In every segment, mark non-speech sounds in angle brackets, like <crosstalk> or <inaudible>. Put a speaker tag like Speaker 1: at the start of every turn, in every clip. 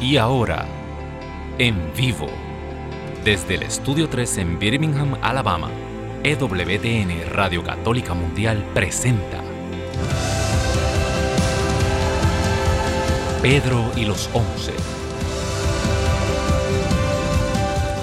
Speaker 1: Y ahora, en vivo, desde el Estudio 3 en Birmingham, Alabama, EWTN Radio Católica Mundial presenta Pedro y los Once.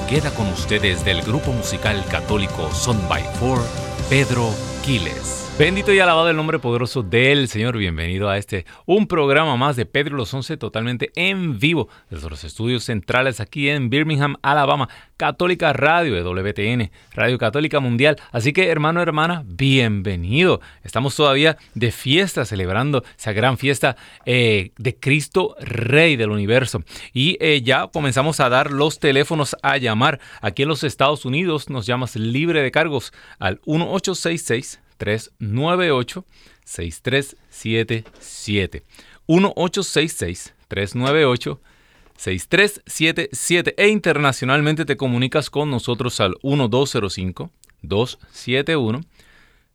Speaker 1: Queda con ustedes del grupo musical católico Son by Four, Pedro Quiles. Bendito y alabado el nombre poderoso del Señor. Bienvenido a este, un programa más de Pedro los Once totalmente en vivo desde los estudios centrales aquí en Birmingham, Alabama. Católica Radio de WTN, Radio Católica Mundial. Así que hermano, hermana, bienvenido. Estamos todavía de fiesta celebrando esa gran fiesta eh, de Cristo Rey del Universo. Y eh, ya comenzamos a dar los teléfonos a llamar. Aquí en los Estados Unidos nos llamas libre de cargos al 1866 398 6377 1866 398 6377 e internacionalmente te comunicas con nosotros al 1205 271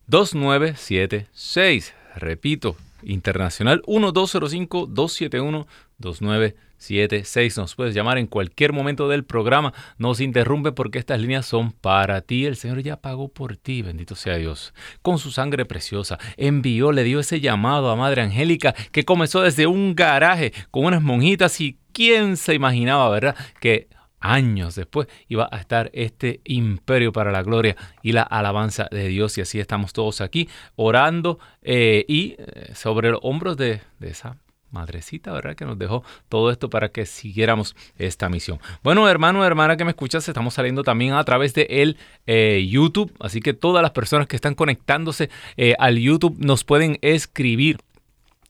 Speaker 1: 2976. Repito, internacional 1205 271 2976. 76. Nos puedes llamar en cualquier momento del programa. No se interrumpe porque estas líneas son para ti. El Señor ya pagó por ti, bendito sea Dios. Con su sangre preciosa envió, le dio ese llamado a Madre Angélica que comenzó desde un garaje con unas monjitas y quién se imaginaba, ¿verdad? Que años después iba a estar este imperio para la gloria y la alabanza de Dios. Y así estamos todos aquí orando eh, y eh, sobre los hombros de, de esa madrecita, ¿verdad? Que nos dejó todo esto para que siguiéramos esta misión. Bueno, hermano, hermana que me escuchas, estamos saliendo también a través de el eh, YouTube, así que todas las personas que están conectándose eh, al YouTube nos pueden escribir.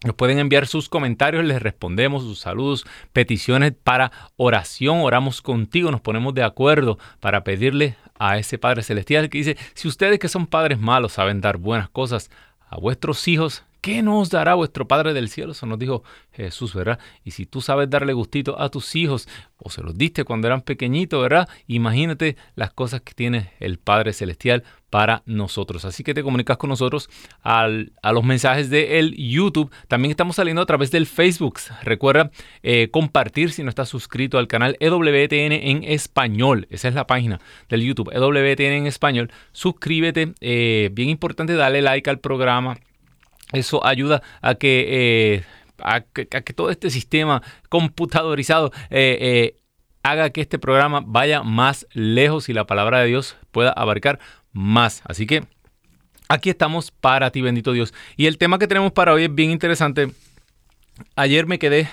Speaker 1: Nos pueden enviar sus comentarios, les respondemos sus saludos, peticiones para oración, oramos contigo, nos ponemos de acuerdo para pedirle a ese Padre Celestial que dice, si ustedes que son padres malos saben dar buenas cosas a vuestros hijos, ¿Qué nos dará vuestro Padre del cielo? Eso nos dijo Jesús, ¿verdad? Y si tú sabes darle gustito a tus hijos, o se los diste cuando eran pequeñitos, ¿verdad? Imagínate las cosas que tiene el Padre Celestial para nosotros. Así que te comunicas con nosotros a los mensajes del YouTube. También estamos saliendo a través del Facebook. Recuerda eh, compartir si no estás suscrito al canal EWTN en español. Esa es la página del YouTube, EWTN en español. Suscríbete. Eh, bien importante, dale like al programa eso ayuda a que, eh, a que, todo este sistema computadorizado eh, eh, haga que este programa vaya más lejos y la palabra de Dios pueda abarcar más. Así que aquí estamos para ti, bendito Dios. Y el tema que tenemos para hoy es bien interesante. Ayer me quedé,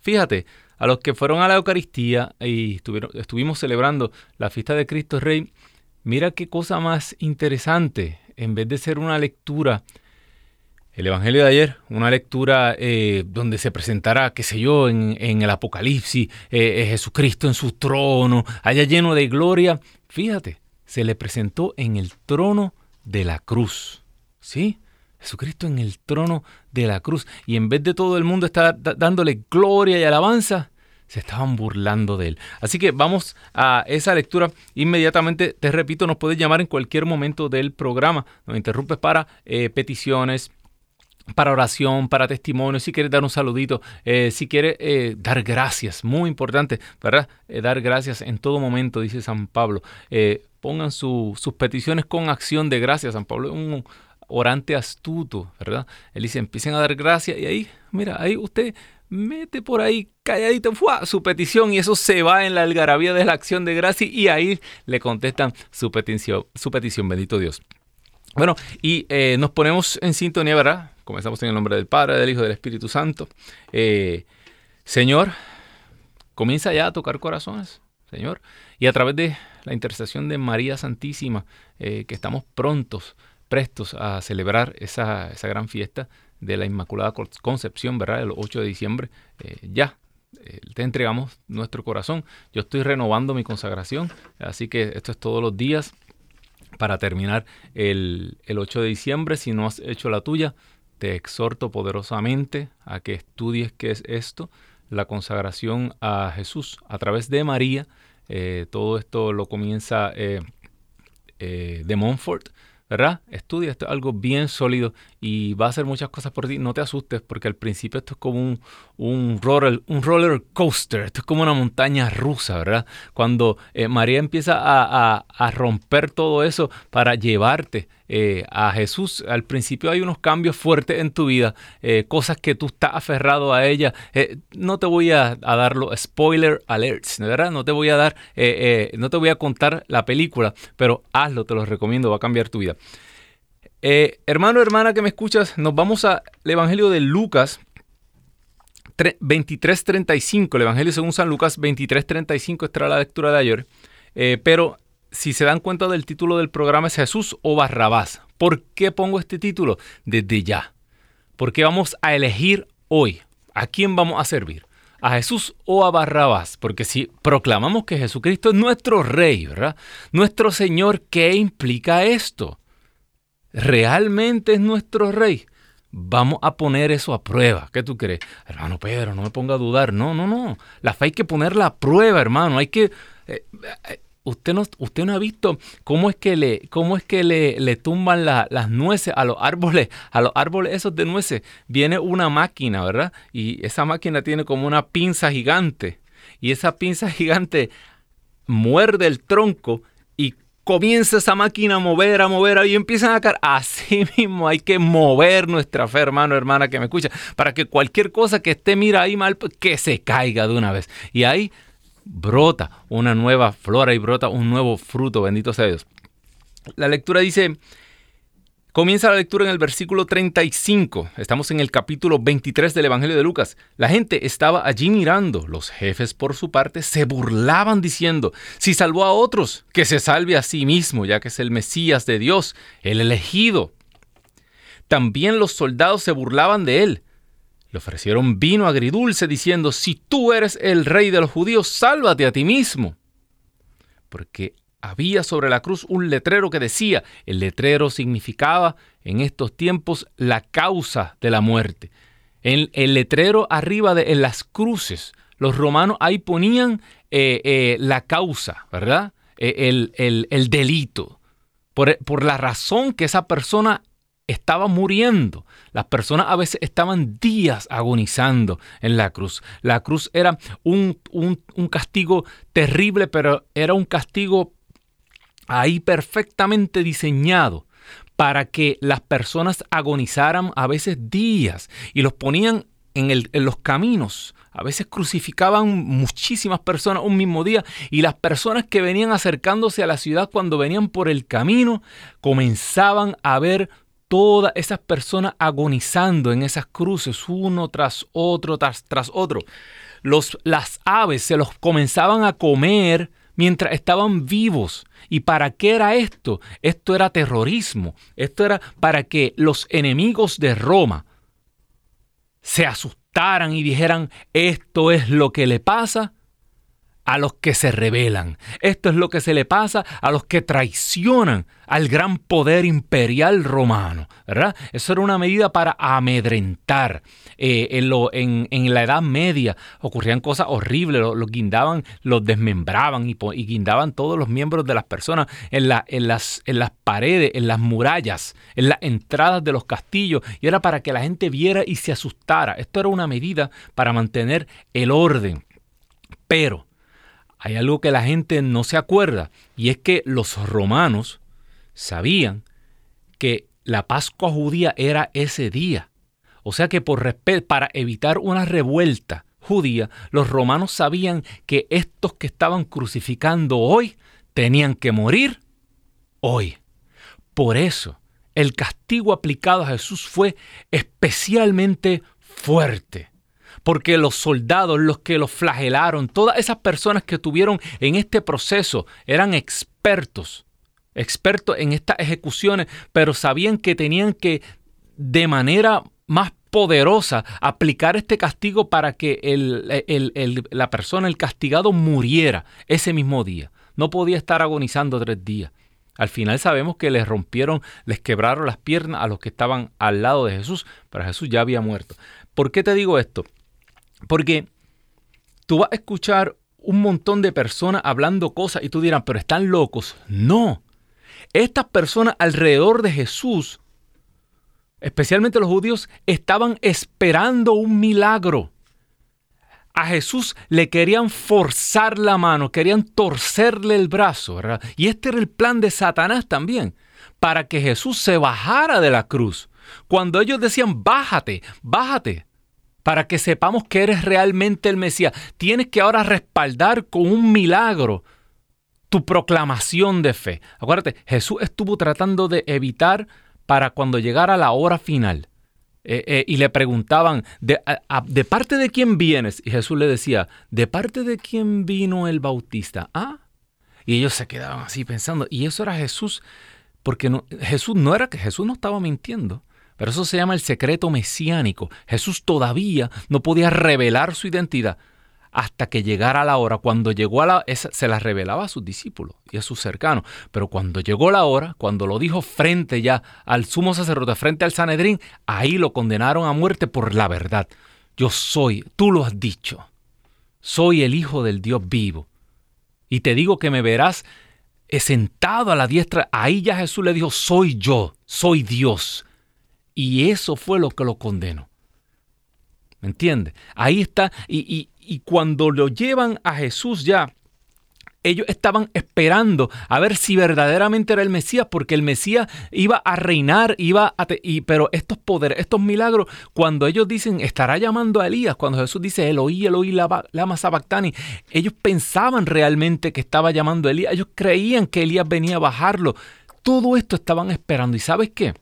Speaker 1: fíjate, a los que fueron a la Eucaristía y estuvimos celebrando la fiesta de Cristo Rey, mira qué cosa más interesante. En vez de ser una lectura el Evangelio de ayer, una lectura eh, donde se presentará, qué sé yo, en, el Apocalipsis, eh, eh, Jesucristo en su trono, allá lleno de gloria. Fíjate, se le presentó en el trono de la cruz. ¿Sí? Jesucristo en el trono de la cruz. Y en vez de todo el mundo estar dándole gloria y alabanza, se estaban burlando de él. Así que vamos a esa lectura inmediatamente. Te repito, nos puedes llamar en cualquier momento del programa. Nos interrumpes para peticiones, para oración, para testimonio, si quieres dar un saludito, eh, si quieres eh, dar gracias, muy importante, ¿verdad? Eh, dar gracias en todo momento, dice San Pablo. pongan sus peticiones con acción de gracias. San Pablo es un orante astuto, ¿verdad? Él dice, empiecen a dar gracias y ahí, mira, ahí usted mete por ahí calladito su petición y eso se va en la algarabía de la acción de gracia y ahí le contestan su petición, su petición bendito Dios. Bueno, y nos ponemos en sintonía, ¿verdad? Comenzamos en el nombre del Padre, del Hijo y del Espíritu Santo. Eh, Señor, comienza ya a tocar corazones, Señor. Y a través de la intercesión de María Santísima, eh, que estamos prontos, prestos a celebrar esa, gran fiesta de la Inmaculada Concepción, ¿verdad? El 8 de diciembre, eh, ya te entregamos nuestro corazón. Yo estoy renovando mi consagración, así que esto es todos los días para terminar el, el 8 de diciembre. Si no has hecho la tuya, te exhorto poderosamente a que estudies qué es esto, la consagración a Jesús a través de María. Eh, todo esto lo comienza eh, eh, de Montfort, ¿verdad? Estudia esto, algo bien sólido y va a hacer muchas cosas por ti, no te asustes porque al principio esto es como un, un, roller, un roller coaster, esto es como una montaña rusa, ¿verdad? Cuando eh, María empieza a, romper todo eso para llevarte eh, a Jesús, al principio hay unos cambios fuertes en tu vida, eh, cosas que tú estás aferrado a ella. no te voy a, a, dar spoiler alerts, ¿verdad? No te voy a dar, no te voy a contar la película, pero hazlo, te lo recomiendo, va a cambiar tu vida. Eh, hermano, hermana que me escuchas, nos vamos al Evangelio de Lucas 23.35, el Evangelio según San Lucas 23.35, esta era la lectura de ayer. Eh, pero si se dan cuenta del título del programa es Jesús o Barrabás. ¿Por qué pongo este título? Desde ya. Porque vamos a elegir hoy a quién vamos a servir. ¿A Jesús o a Barrabás? Porque si proclamamos que Jesucristo es nuestro Rey, ¿verdad? Nuestro Señor, ¿qué implica esto? Realmente es nuestro rey, vamos a poner eso a prueba. ¿Qué tú crees? Hermano Pedro, no me ponga a dudar. No, no, no. La fe hay que ponerla a prueba, hermano. Hay que... Eh, eh, usted, no, usted no ha visto cómo es que le, cómo es que le, le tumban las nueces a los árboles, a los árboles esos de nueces. Viene una máquina, ¿verdad? Y esa máquina tiene como una pinza gigante. Y esa pinza gigante muerde el tronco comienza esa máquina a mover, a mover, y empiezan a caer. Así <laughs> mismo hay que mover nuestra fe, hermano, hermana que me escucha, para que cualquier cosa que esté, mira ahí mal, pues, que se caiga de una vez. Y ahí brota una nueva flora y brota un nuevo fruto, bendito sea Dios. La lectura dice, Comienza la lectura en el versículo 35. Estamos en el capítulo 23 del Evangelio de Lucas. La gente estaba allí mirando. Los jefes, por su parte, se burlaban diciendo, si salvó a otros, que se salve a sí mismo, ya que es el Mesías de Dios, el elegido. También los soldados se burlaban de él. Le ofrecieron vino agridulce diciendo, si tú eres el rey de los judíos, sálvate a ti mismo. Porque había sobre la cruz un letrero que decía, el letrero significaba en estos tiempos la causa de la muerte. En el letrero arriba de en las cruces, los romanos ahí ponían eh, eh, la causa, ¿verdad? Eh, el, el, delito, por, por la razón que esa persona estaba muriendo. Las personas a veces estaban días agonizando en la cruz. La cruz era un, un, un, castigo terrible, pero era un castigo ahí perfectamente diseñado para que las personas agonizaran a veces días y los ponían en, los caminos. A veces crucificaban muchísimas personas un mismo día y las personas que venían acercándose a la ciudad cuando venían por el camino comenzaban a ver todas esas personas agonizando en esas cruces, uno tras otro, tras, tras otro. Los, las aves se los comenzaban a comer mientras estaban vivos. ¿Y para qué era esto? Esto era terrorismo. Esto era para que los enemigos de Roma se asustaran y dijeran, esto es lo que le pasa a los que se rebelan. Esto es lo que se le pasa a los que traicionan al gran poder imperial romano. ¿verdad? Eso era una medida para amedrentar. Eh, en, la Edad Media ocurrían cosas horribles, los, guindaban, los desmembraban y, guindaban todos los miembros de las personas en las paredes, en las murallas, en las entradas de los castillos, y era para que la gente viera y se asustara. Esto era una medida para mantener el orden. Pero hay algo que la gente no se acuerda, y es que los romanos sabían que la Pascua judía era ese día. O sea que por para evitar una revuelta judía, los romanos sabían que estos que estaban crucificando hoy tenían que morir hoy. Por eso, el castigo aplicado a Jesús fue especialmente fuerte porque los soldados, los que los flagelaron, todas esas personas que tuvieron en este proceso eran expertos, expertos en estas ejecuciones, pero sabían que tenían que de manera más poderosa aplicar este castigo para que la persona, el castigado, muriera ese mismo día. No podía estar agonizando tres días. Al final sabemos que les rompieron, les quebraron las piernas a los que estaban al lado de Jesús, pero Jesús ya había muerto. ¿Por qué te digo esto? Porque tú vas a escuchar un montón de personas hablando cosas y tú dirás, pero están locos. No. Estas personas alrededor de Jesús especialmente los judíos, estaban esperando un milagro. A Jesús le querían forzar la mano, querían torcerle el brazo, ¿verdad? Y este era el plan de Satanás también, para que Jesús se bajara de la cruz. Cuando ellos decían, bájate, bájate, para que sepamos que eres realmente el Mesías, tienes que ahora respaldar con un milagro tu proclamación de fe. Acuérdate, Jesús estuvo tratando de evitar para cuando llegara la hora final. Eh, eh, y le preguntaban, ¿de, ¿de parte de quién vienes? Y Jesús le decía, ¿de parte de quién vino el Bautista? Ah. Y ellos se quedaban así pensando. Y eso era Jesús, porque no, Jesús no era que Jesús no estaba mintiendo. Pero eso se llama el secreto mesiánico. Jesús todavía no podía revelar su identidad hasta que llegara la hora. Cuando llegó a la se la revelaba a sus discípulos y a sus cercanos. Pero cuando llegó la hora, cuando lo dijo frente ya al sumo sacerdote, frente al Sanedrín, ahí lo condenaron a muerte por la verdad. Yo soy, tú lo has dicho, soy el Hijo del Dios vivo. Y te digo que me verás sentado a la diestra. Ahí ya Jesús le dijo, soy yo, soy Dios. Y eso fue lo que lo condenó. ¿Me entiendes? Ahí está. Y, y cuando lo llevan a Jesús ya, ellos estaban esperando a ver si verdaderamente era el Mesías, porque el Mesías iba a reinar, iba a y, pero estos poderes, estos milagros, cuando ellos dicen, estará llamando a Elías, cuando Jesús dice, Eloí, Eloí, lama sabactani, ellos pensaban realmente que estaba llamando a Elías, ellos creían que Elías venía a bajarlo. Todo esto estaban esperando. ¿Y sabes qué?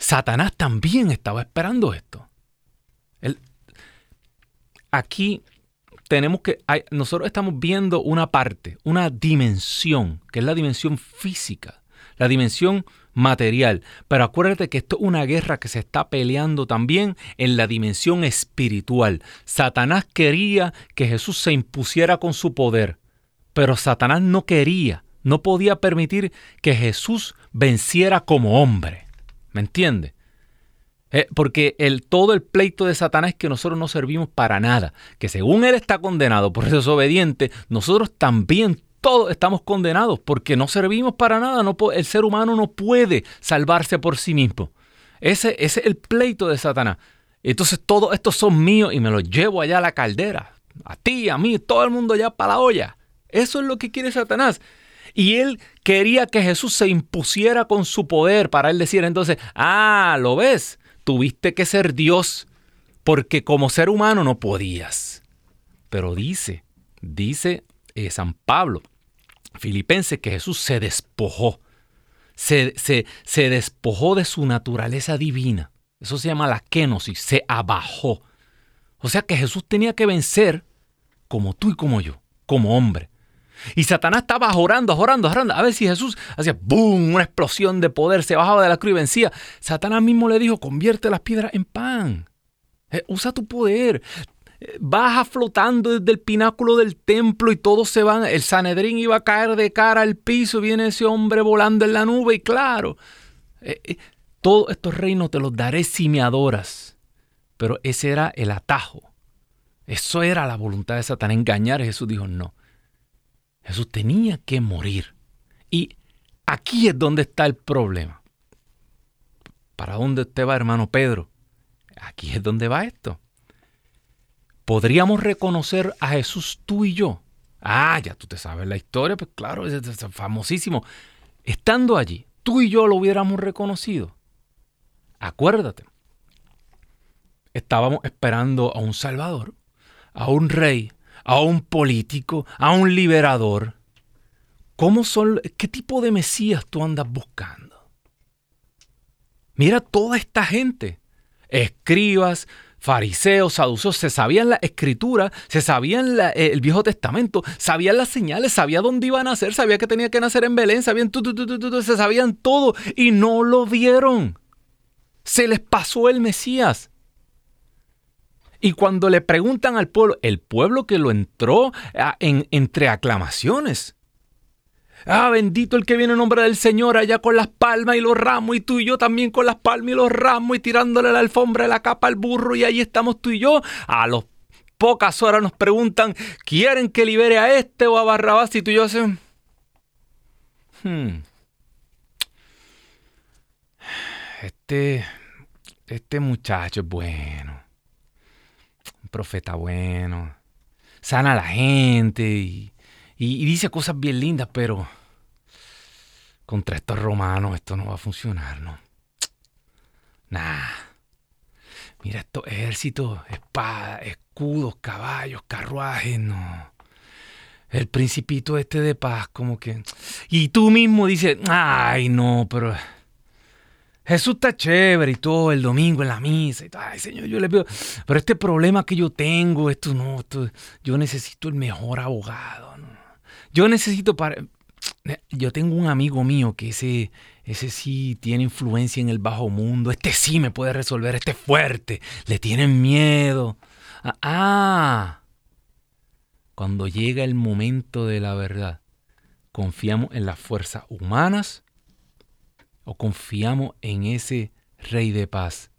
Speaker 1: Satanás también estaba esperando esto aquí tenemos que, nosotros estamos viendo una parte, una dimensión, que es la dimensión física, la dimensión material. Pero acuérdate que esto es una guerra que se está peleando también en la dimensión espiritual. Satanás quería que Jesús se impusiera con su poder, pero Satanás no quería, no podía permitir que Jesús venciera como hombre. ¿Me entiendes? Eh, porque el, todo el pleito de Satanás es que nosotros no servimos para nada. Que según él está condenado por desobediente, nosotros también todos estamos condenados porque no servimos para nada. No, el ser humano no puede salvarse por sí mismo. Ese, ese es el pleito de Satanás. Entonces todos estos son míos y me los llevo allá a la caldera. A ti, a mí, todo el mundo allá para la olla. Eso es lo que quiere Satanás. Y él quería que Jesús se impusiera con su poder para él decir entonces, ah, ¿lo ves? tuviste que ser Dios porque como ser humano no podías. Pero dice, dice eh, San Pablo, Filipense, que Jesús se despojó, se, se, se, despojó de su naturaleza divina. Eso se llama la kenosis, se abajó. O sea que Jesús tenía que vencer como tú y como yo, como hombre. Y Satanás estaba orando, orando, orando. A ver si Jesús hacía ¡boom! Una explosión de poder, se bajaba de la cruz y vencía. Satanás mismo le dijo, convierte las piedras en pan. Eh, usa tu poder. Eh, baja flotando desde el pináculo del templo y todos se van. El Sanedrín iba a caer de cara al piso. Viene ese hombre volando en la nube y claro, eh, todos estos reinos te los daré si me adoras. Pero ese era el atajo. Eso era la voluntad de Satanás, engañar. Jesús dijo, no. Jesús tenía que morir. Y aquí es donde está el problema. ¿Para dónde usted va, hermano Pedro? Aquí es donde va esto. ¿Podríamos reconocer a Jesús tú y yo? Ah, ya tú te sabes la historia, pues claro, es, famosísimo. Estando allí, tú y yo lo hubiéramos reconocido. Acuérdate, estábamos esperando a un Salvador, a un rey, a un político, a un liberador. ¿Cómo son, ¿Qué tipo de Mesías tú andas buscando? Mira toda esta gente, escribas, fariseos, saduceos, se sabían la escritura, se sabían el Viejo Testamento, sabían las señales, sabían dónde iban a nacer, sabían que tenía que nacer en Belén, sabían, se sabían todo y no lo vieron. Se les pasó el Mesías. Y cuando le preguntan al pueblo, el pueblo que lo entró ah, en, entre aclamaciones. Ah, bendito el que viene en nombre del Señor allá con las palmas y los ramos y tú y yo también con las palmas y los ramos y tirándole la alfombra la capa al burro y ahí estamos tú y yo. A los pocas horas nos preguntan, ¿quieren que libere a este o a Barrabás? Y tú y yo hacemos... Hmm. este, este muchacho es bueno, profeta bueno, sana a la gente y, dice cosas bien lindas, pero contra estos romanos esto no va a funcionar, ¿no? Nah. Mira estos ejércitos, espadas, escudos, caballos, carruajes, no. El principito este de paz, como que... Y tú mismo dices, ay, no, pero... Jesús está chévere y todo el domingo en la misa y Ay, Señor, yo le pido... Pero este problema que yo tengo, esto no, yo necesito el mejor abogado. Yo necesito para... Yo tengo un amigo mío que ese, ese sí tiene influencia en el bajo mundo. Este sí me puede resolver. Este es fuerte. Le tienen miedo. Ah, ah, cuando llega el momento de la verdad, ¿confiamos en las fuerzas humanas o confiamos en ese rey de paz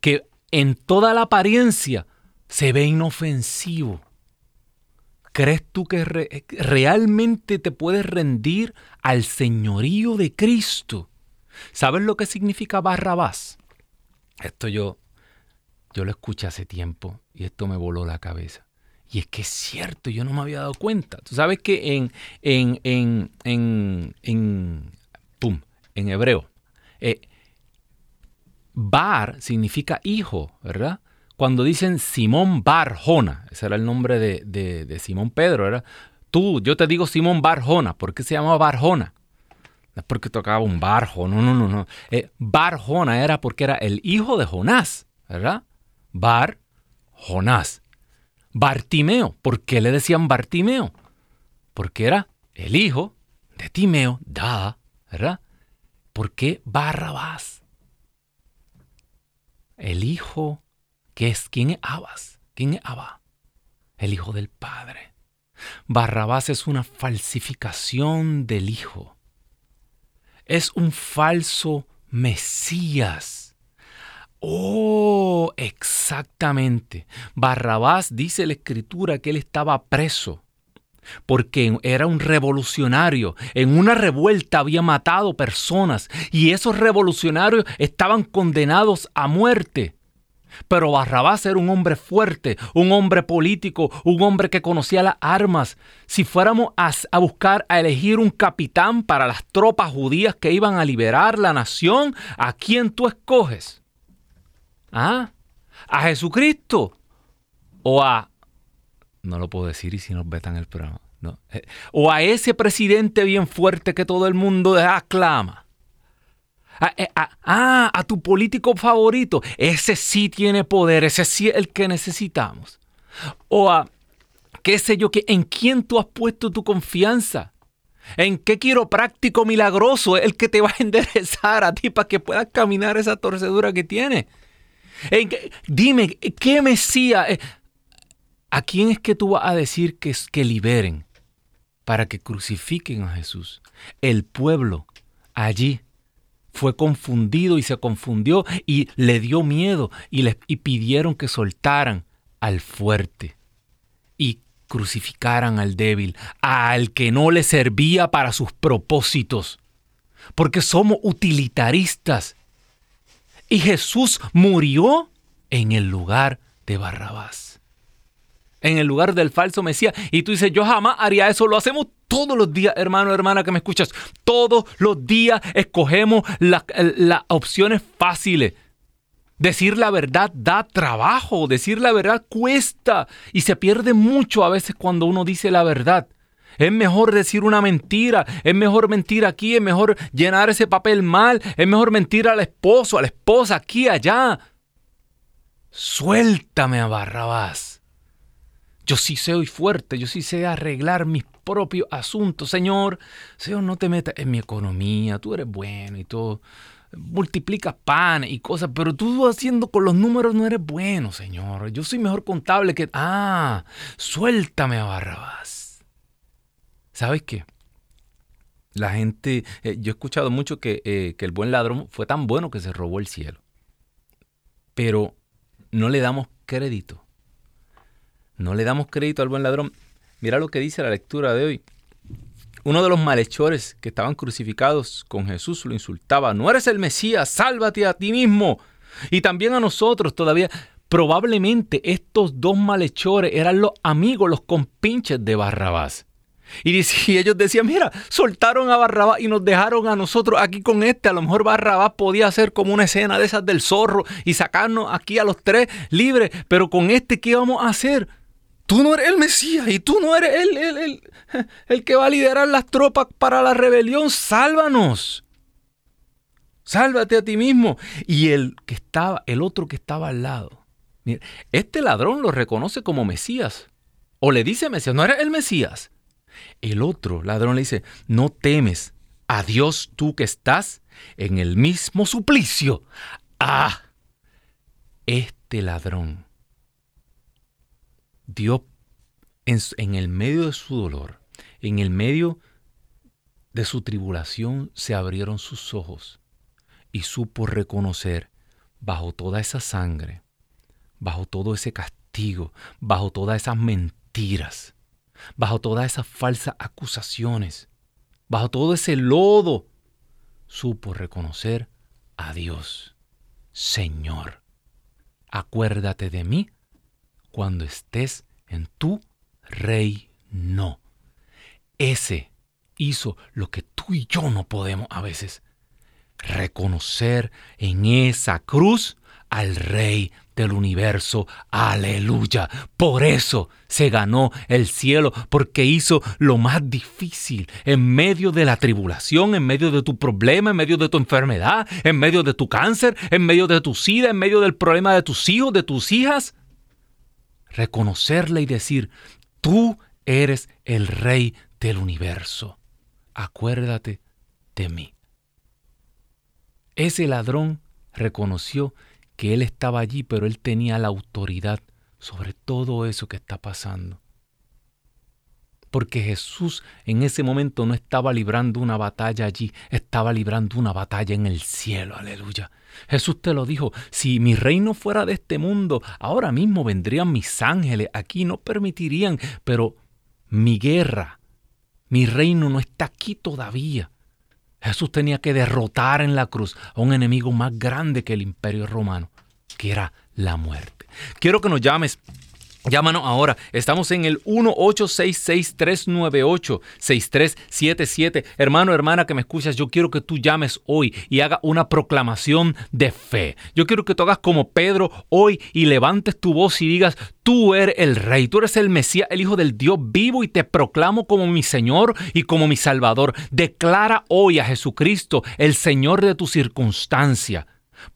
Speaker 1: que en toda la apariencia se ve inofensivo? ¿Crees tú que realmente te puedes rendir al señorío de Cristo? ¿Sabes lo que significa Barrabás? Esto yo, yo lo escuché hace tiempo y esto me voló la cabeza. Y es que es cierto, yo no me había dado cuenta. Tú sabes que en, en, en, en, en, hebreo, eh, Bar significa hijo, ¿verdad? cuando dicen Simón Barjona, ese era el nombre de, Simón Pedro, ¿verdad? Tú, yo te digo Simón Barjona, ¿por qué se llama Barjona? No es porque tocaba un barjo, no, no, no, no. Eh, Barjona era porque era el hijo de Jonás, ¿verdad? Bar Jonás. Bartimeo, ¿por qué le decían Bartimeo? Porque era el hijo de Timeo, da, ¿verdad? ¿Por qué Barrabás? El hijo es, ¿Quién es Abas? ¿Quién es Abba? El Hijo del Padre. Barrabás es una falsificación del Hijo. Es un falso Mesías. Oh, exactamente. Barrabás dice la escritura que él estaba preso porque era un revolucionario. En una revuelta había matado personas y esos revolucionarios estaban condenados a muerte. Pero Barrabás era un hombre fuerte, un hombre político, un hombre que conocía las armas. Si fuéramos a, buscar, a elegir un capitán para las tropas judías que iban a liberar la nación, ¿a quién tú escoges? ¿Ah? ¿A Jesucristo? ¿O a... No lo puedo decir y si nos vetan el programa. Eh, ¿O a ese presidente bien fuerte que todo el mundo aclama? Eh, ah, a, tu político favorito. Ese sí tiene poder, ese sí es el que necesitamos. O a, qué sé yo, en quién tú has puesto tu confianza. ¿En qué quiropráctico milagroso es el que te va a enderezar a ti para que puedas caminar esa torcedura que tiene? dime, ¿qué Mesías? ¿A quién es que tú vas a decir que, que liberen para que crucifiquen a Jesús? El pueblo allí fue confundido y se confundió y le dio miedo y, le, y pidieron que soltaran al fuerte y crucificaran al débil, al que no le servía para sus propósitos, porque somos utilitaristas. Y Jesús murió en el lugar de Barrabás en el lugar del falso Mesías. Y tú dices, yo jamás haría eso. Lo hacemos todos los días, hermano, hermana, que me escuchas. Todos los días escogemos las opciones fáciles. Decir la verdad da trabajo, decir la verdad cuesta y se pierde mucho a veces cuando uno dice la verdad. Es mejor decir una mentira, es mejor mentir aquí, es mejor llenar ese papel mal, es mejor mentir al esposo, a la esposa, aquí, allá. Suéltame a Barrabás. Yo sí soy fuerte, yo sí sé arreglar mis propios asuntos. Señor, Señor, no te metas en mi economía, tú eres bueno y todo. Multiplicas pan y cosas, pero tú haciendo con los números no eres bueno, Señor. Yo soy mejor contable que... Ah, suéltame a Barrabás. ¿Sabes qué? La gente, eh, yo he escuchado mucho que, eh, que el buen ladrón fue tan bueno que se robó el cielo. Pero no le damos crédito no le damos crédito al buen ladrón. Mira lo que dice la lectura de hoy. uno de los malhechores que estaban crucificados con Jesús lo insultaba, no eres el Mesías, sálvate a ti mismo. Y también a nosotros todavía, probablemente estos dos malhechores eran los amigos, los compinches de Barrabás. Y, <laughs> ellos decían, mira, soltaron a Barrabás y nos dejaron a nosotros aquí con este. A lo mejor Barrabás podía hacer como una escena de esas del zorro y sacarnos aquí a los tres libres. Pero con este, ¿qué vamos a hacer? Tú no eres el Mesías y tú no eres el, el, el, que va a liderar las tropas para la rebelión. Sálvanos. Sálvate a ti mismo. Y el que estaba, el otro que estaba al lado. Mira, este ladrón lo reconoce como Mesías. O le dice Mesías, no eres el Mesías. El otro ladrón le dice, no temes a Dios tú que estás en el mismo suplicio. Ah, este ladrón dio en, en, el medio de su dolor, en el medio de su tribulación, se abrieron sus ojos y supo reconocer bajo toda esa sangre, bajo todo ese castigo, bajo todas esas mentiras, bajo todas esas falsas acusaciones, bajo todo ese lodo, supo reconocer a Dios. Señor, acuérdate de mí cuando estés en tu reino. Ese hizo lo que tú y yo no podemos a veces. Reconocer en esa cruz al Rey del universo. Aleluya. Por eso se ganó el cielo, porque hizo lo más difícil en medio de la tribulación, en medio de tu problema, en medio de tu enfermedad, en medio de tu cáncer, en medio de tu sida, en medio del problema de tus hijos, de tus hijas. Reconocerle y decir, tú eres el rey del universo. Acuérdate de mí. Ese ladrón reconoció que Él estaba allí, pero Él tenía la autoridad sobre todo eso que está pasando. Porque Jesús en ese momento no estaba librando una batalla allí, estaba librando una batalla en el cielo, aleluya. Jesús te lo dijo, si mi reino fuera de este mundo, ahora mismo vendrían mis ángeles aquí, no permitirían, pero mi guerra, mi reino no está aquí todavía. Jesús tenía que derrotar en la cruz a un enemigo más grande que el imperio romano, que era la muerte. Quiero que nos llames Llámanos ahora. Estamos en el 1-866-398-6377. Hermano, hermana que me escuchas, yo quiero que tú llames hoy y haga una proclamación de fe. Yo quiero que tú hagas como Pedro hoy y levantes tu voz y digas, tú eres el rey, tú eres el Mesías, el Hijo del Dios vivo y te proclamo como mi Señor y como mi Salvador. Declara hoy a Jesucristo, el Señor de tu circunstancia.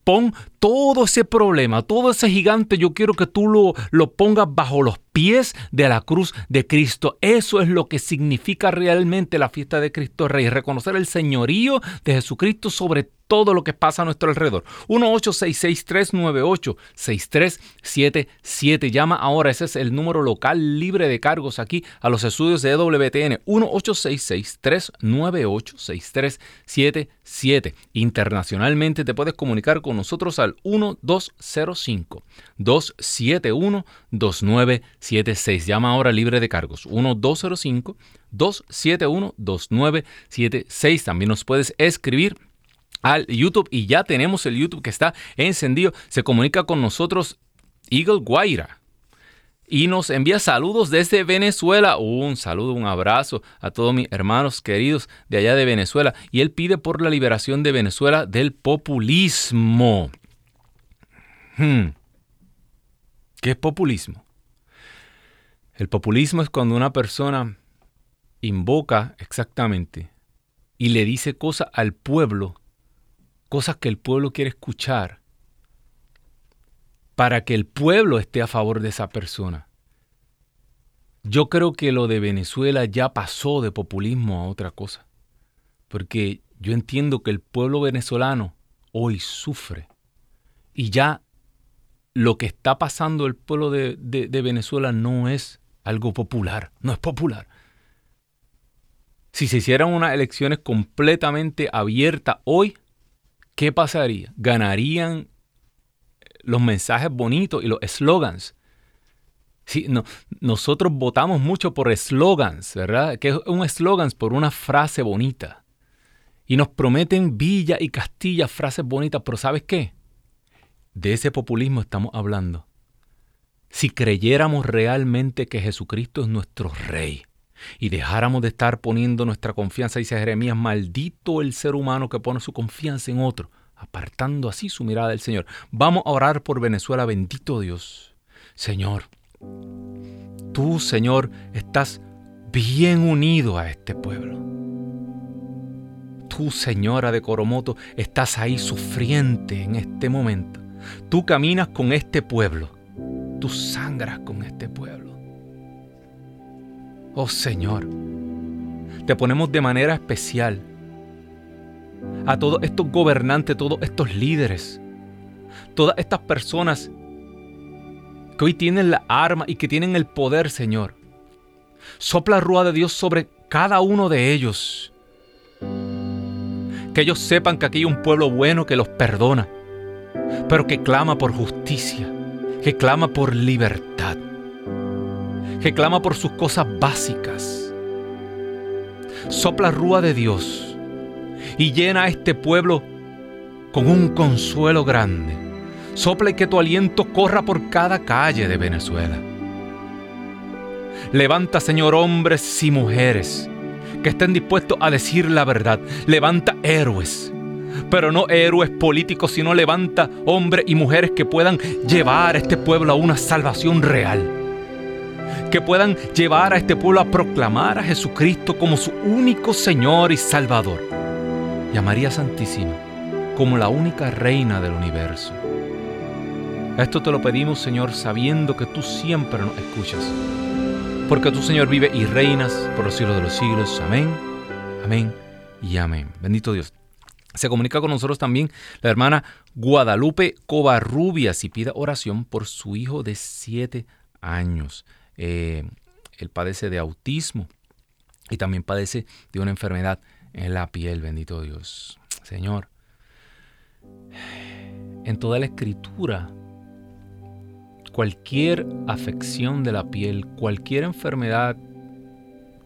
Speaker 1: Pon todo ese problema, todo ese gigante, yo quiero que tú lo, lo pongas bajo los pies de la cruz de Cristo. Eso es lo que significa realmente la fiesta de Cristo Rey, reconocer el señorío de Jesucristo sobre todo lo que pasa a nuestro alrededor. 1-866-398-6377. Llama ahora, ese es el número local libre de cargos aquí a los estudios de WTN. 1-866-398-6377. Internacionalmente te puedes comunicar con nosotros al 1205 271 2976. Llama ahora libre de cargos. 1205 271 2976. También nos puedes escribir al YouTube y ya tenemos el YouTube que está encendido. Se comunica con nosotros Eagle Guaira y nos envía saludos desde Venezuela. Un saludo, un abrazo a todos mis hermanos queridos de allá de Venezuela. Y él pide por la liberación de Venezuela del populismo. Hmm. ¿Qué es populismo? El populismo es cuando una persona invoca exactamente y le dice cosas al pueblo cosas que el pueblo quiere escuchar para que el pueblo esté a favor de esa persona. Yo creo que lo de Venezuela ya pasó de populismo a otra cosa, porque yo entiendo que el pueblo venezolano hoy sufre y ya lo que está pasando el pueblo de, de Venezuela no es algo popular, no es popular. Si se hicieran unas elecciones completamente abiertas hoy, ¿qué pasaría? Ganarían los mensajes bonitos y los slogans. Sí, no, nosotros votamos mucho por eslogans, ¿verdad? Que es un eslogan por una frase bonita. Y nos prometen Villa y Castilla frases bonitas, pero ¿sabes qué? De ese populismo estamos hablando. Si creyéramos realmente que Jesucristo es nuestro Rey y dejáramos de estar poniendo nuestra confianza, dice Jeremías, maldito el ser humano que pone su confianza en otro, apartando así su mirada del Señor. Vamos a orar por Venezuela, bendito Dios. Señor, tú, Señor, estás bien unido a este pueblo. Tú, Señora de Coromoto, estás ahí sufriente en este momento. Tú caminas con este pueblo. Tú sangras con este pueblo. Oh Señor, te ponemos de manera especial a todos estos gobernantes, todos estos líderes, todas estas personas que hoy tienen la arma y que tienen el poder, Señor. Sopla rúa de Dios sobre cada uno de ellos. Que ellos sepan que aquí hay un pueblo bueno que los perdona, pero que clama por justicia, que clama por libertad, que clama por sus cosas básicas. Sopla rúa de Dios y llena a este pueblo con un consuelo grande. Sopla y que tu aliento corra por cada calle de Venezuela. Levanta, Señor, hombres y mujeres que estén dispuestos a decir la verdad. Levanta héroes, pero no héroes políticos, sino levanta hombres y mujeres que puedan llevar a este pueblo a una salvación real. Que puedan llevar a este pueblo a proclamar a Jesucristo como su único Señor y Salvador. Y a María Santísima como la única reina del universo. Esto te lo pedimos, Señor, sabiendo que tú siempre nos escuchas porque tú, Señor, vive y reinas por los siglos de los siglos. Amén, amén y amén. Bendito Dios. Se comunica con nosotros también la hermana Guadalupe Covarrubias y pida oración por su hijo de siete años. Eh, él padece de autismo y también padece de una enfermedad en la piel, bendito Dios. Señor, en toda la escritura cualquier afección de la piel, cualquier enfermedad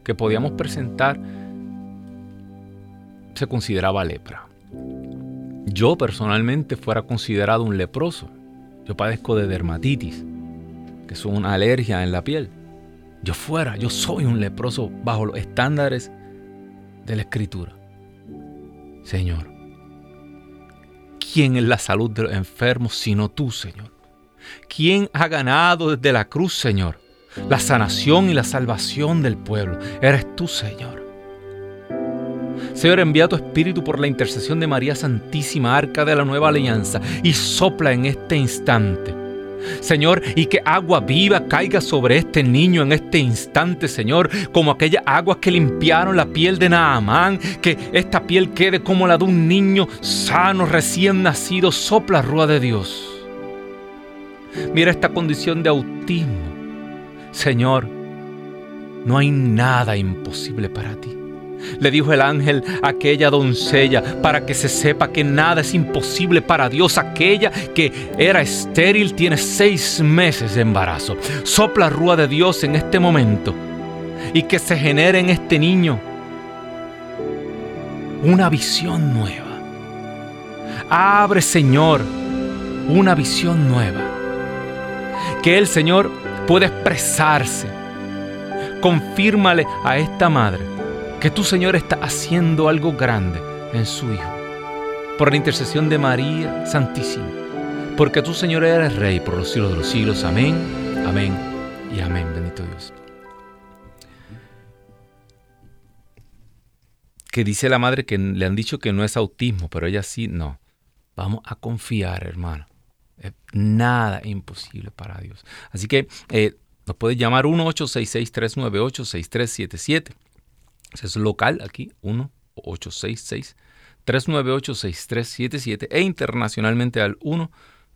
Speaker 1: que podíamos presentar, se consideraba lepra. Yo personalmente fuera considerado un leproso. Yo padezco de dermatitis, que es una alergia en la piel. Yo fuera, yo soy un leproso bajo los estándares de la escritura. Señor, ¿quién es la salud de los enfermos sino tú, Señor? ¿Quién ha ganado desde la cruz, Señor? La sanación y la salvación del pueblo. Eres tú, Señor. Señor, envía tu Espíritu por la intercesión de María Santísima, Arca de la Nueva Alianza, y sopla en este instante. Señor, y que agua viva caiga sobre este niño en este instante, Señor, como aquellas aguas que limpiaron la piel de Naamán, que esta piel quede como la de un niño sano, recién nacido, sopla rúa de Dios. Mira esta condición de autismo. Señor, no hay nada imposible para ti. Le dijo el ángel a aquella doncella para que se sepa que nada es imposible para Dios. Aquella que era estéril tiene seis meses de embarazo. Sopla rúa de Dios en este momento y que se genere en este niño una visión nueva. Abre, Señor, una visión nueva que el Señor puede expresarse. Confírmale a esta madre que tu Señor está haciendo algo grande en su Hijo. Por la intercesión de María Santísima. Porque tu Señor eres Rey por los siglos de los siglos. Amén, amén y amén. Bendito Dios. Que dice la madre que le han dicho que no es autismo, pero ella sí, no. Vamos a confiar, hermano. Nada imposible para Dios. Así que eh, nos puedes llamar 1-866-398-6377. Ese es local aquí, 1-866-398-6377 e internacionalmente al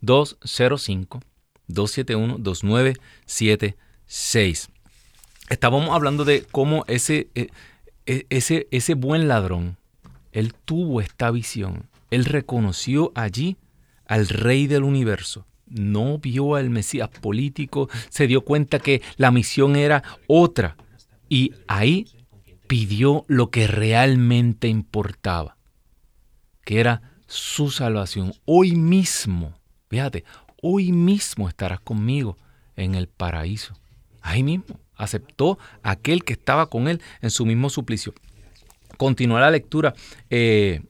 Speaker 1: 1-205-271-2976. Estábamos hablando de cómo ese, eh, e, ese, ese buen ladrón, él tuvo esta visión, él reconoció allí al Rey del universo no vio al Mesías político, se dio cuenta que la misión era otra. Y ahí pidió lo que realmente importaba, que era su salvación. Hoy mismo, fíjate, hoy mismo estarás conmigo en el paraíso. Ahí mismo aceptó aquel que estaba con él en su mismo suplicio. Continúa la lectura. Eh,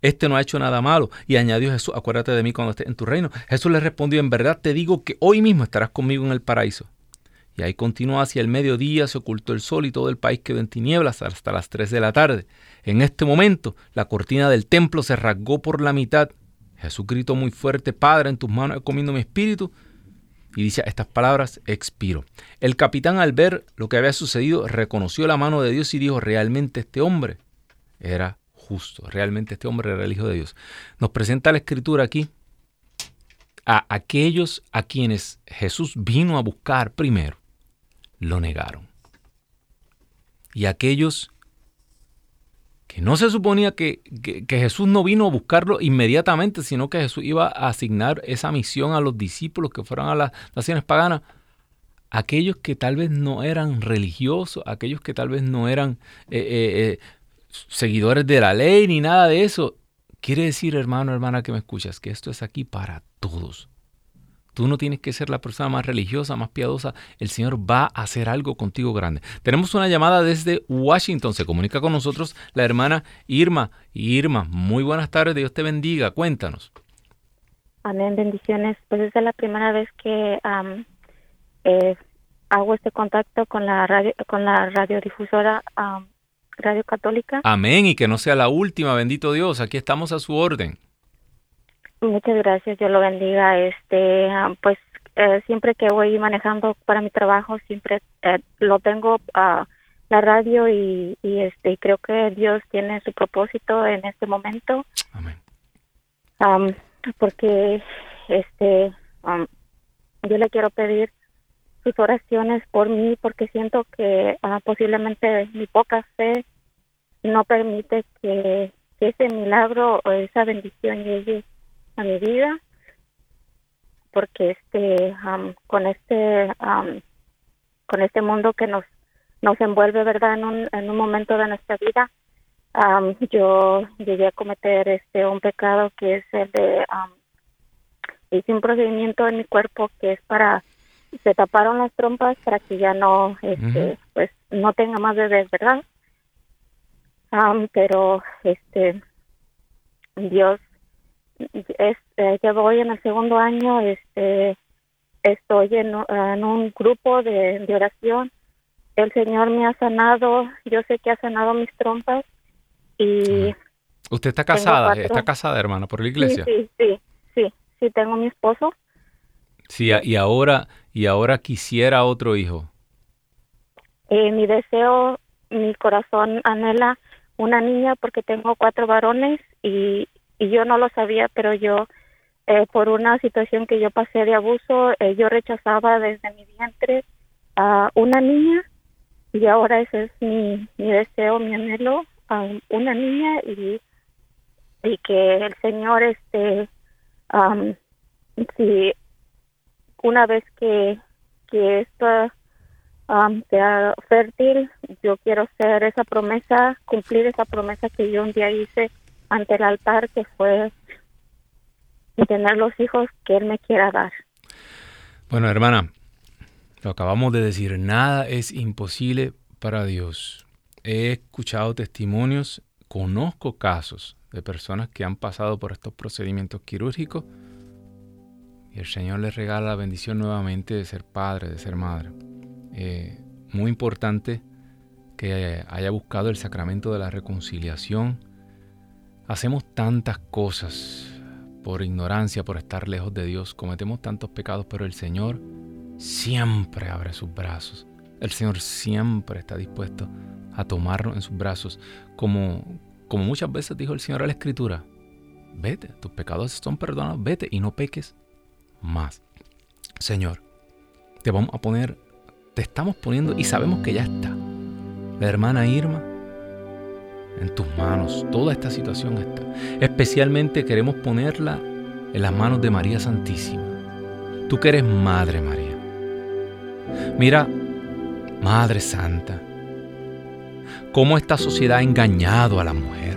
Speaker 1: este no ha hecho nada malo. Y añadió Jesús, acuérdate de mí cuando estés en tu reino. Jesús le respondió, en verdad te digo que hoy mismo estarás conmigo en el paraíso. Y ahí continuó hacia el mediodía, se ocultó el sol y todo el país quedó en tinieblas hasta las 3 de la tarde. En este momento, la cortina del templo se rasgó por la mitad. Jesús gritó muy fuerte, Padre, en tus manos he comido mi espíritu y dice estas palabras, expiro. El capitán al ver lo que había sucedido reconoció la mano de Dios y dijo, realmente este hombre era justo, realmente este hombre era el Hijo de Dios. Nos presenta la escritura aquí a aquellos a quienes Jesús vino a buscar primero, lo negaron. Y aquellos que no se suponía que, Jesús no vino a buscarlo inmediatamente, sino que Jesús iba a asignar esa misión a los discípulos que fueron a las naciones paganas. Aquellos que tal vez no eran religiosos, aquellos que tal vez no eran eh, eh, eh, seguidores de la ley ni nada de eso. Quiere decir, hermano, hermana, que me escuchas, que esto es aquí para todos. Tú no tienes que ser la persona más religiosa, más piadosa. El Señor va a hacer algo contigo grande. Tenemos una llamada desde Washington. Se comunica con nosotros la hermana Irma. Irma, muy buenas tardes. Dios te bendiga. Cuéntanos.
Speaker 2: Amén. Bendiciones. Pues es la primera vez que eh, hago este contacto con la radio, con la radiodifusora Radio Católica.
Speaker 1: Amén. Y que no sea la última. Bendito Dios. Aquí estamos a su orden.
Speaker 2: Muchas gracias, Dios lo bendiga. Este, ah, pues eh, siempre que voy manejando para mi trabajo, siempre eh, lo tengo a la radio y, este, creo que Dios tiene su propósito en este momento. Amén. porque este, yo le quiero pedir sus oraciones por mí porque siento que ah, posiblemente mi poca fe no permite que, que ese milagro o esa bendición llegue a mi vida porque este con este con este mundo que nos nos envuelve verdad en un, en un momento de nuestra vida yo llegué a cometer este un pecado que es el de hice un procedimiento en mi cuerpo que es para se taparon las trompas para que ya no este pues no tenga más bebés verdad pero este Dios es, eh, voy en el segundo año, este, estoy en, un grupo de, oración. El Señor me ha sanado, yo sé que ha sanado mis trompas y...
Speaker 1: ¿Usted está casada? ¿Está casada, hermana, por la iglesia?
Speaker 2: Sí, sí, sí, sí, tengo mi esposo.
Speaker 1: Sí, y ahora, y ahora quisiera otro hijo.
Speaker 2: Eh, mi deseo, mi corazón anhela una niña porque tengo cuatro varones y, y yo no lo sabía, pero yo eh, por una situación que yo pasé de abuso, eh, yo rechazaba desde mi vientre a una niña y ahora ese es mi, mi deseo, mi anhelo, a una niña y, y que el Señor, este, si una vez que, que esta sea fértil, yo quiero hacer esa promesa, cumplir esa promesa que yo un día hice ante el altar que fue tener los hijos que Él me quiera dar.
Speaker 1: Bueno, hermana, lo acabamos de decir, nada es imposible para Dios. He escuchado testimonios, conozco casos de personas que han pasado por estos procedimientos quirúrgicos y el Señor les regala la bendición nuevamente de ser padre, de ser madre. Eh, muy importante que haya buscado el sacramento de la reconciliación, Hacemos tantas cosas por ignorancia, por estar lejos de Dios, cometemos tantos pecados, pero el Señor siempre abre sus brazos. El Señor siempre está dispuesto a tomarnos en sus brazos, como, como muchas veces dijo el Señor a la Escritura. Vete, tus pecados son perdonados, vete y no peques más. Señor, te vamos a poner, te estamos poniendo y sabemos que ya está. La hermana Irma en tus manos. Toda esta situación está. Especialmente queremos ponerla en las manos de María Santísima. Tú que eres Madre María. Mira, Madre Santa, cómo esta sociedad ha engañado a la mujer.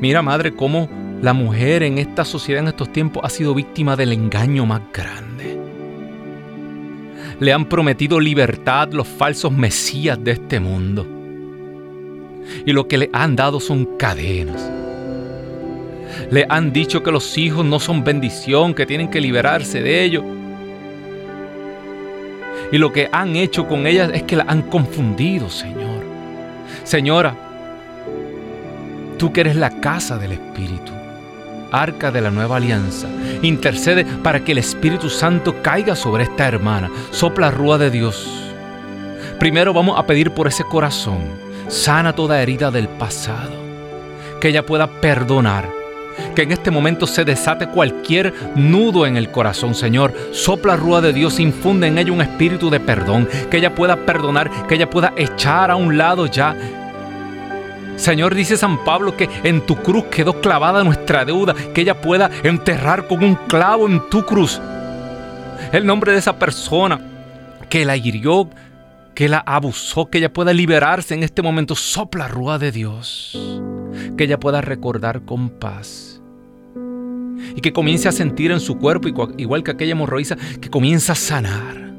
Speaker 1: Mira, Madre, cómo la mujer en esta sociedad en estos tiempos ha sido víctima del engaño más grande. Le han prometido libertad los falsos mesías de este mundo. Y lo que le han dado son cadenas. Le han dicho que los hijos no son bendición, que tienen que liberarse de ellos. Y lo que han hecho con ellas es que la han confundido, Señor. Señora, tú que eres la casa del Espíritu arca de la nueva alianza. Intercede para que el Espíritu Santo caiga sobre esta hermana. Sopla rúa de Dios. Primero vamos a pedir por ese corazón. Sana toda herida del pasado. Que ella pueda perdonar. Que en este momento se desate cualquier nudo en el corazón, Señor. Sopla rúa de Dios, infunde en ella un espíritu de perdón. Que ella pueda perdonar, que ella pueda echar a un lado ya Señor, dice San Pablo que en tu cruz quedó clavada nuestra deuda, que ella pueda enterrar con un clavo en tu cruz el nombre de esa persona que la hirió, que la abusó, que ella pueda liberarse en este momento. Sopla rúa de Dios, que ella pueda recordar con paz y que comience a sentir en su cuerpo, igual que aquella hemorroísa, que comienza a sanar.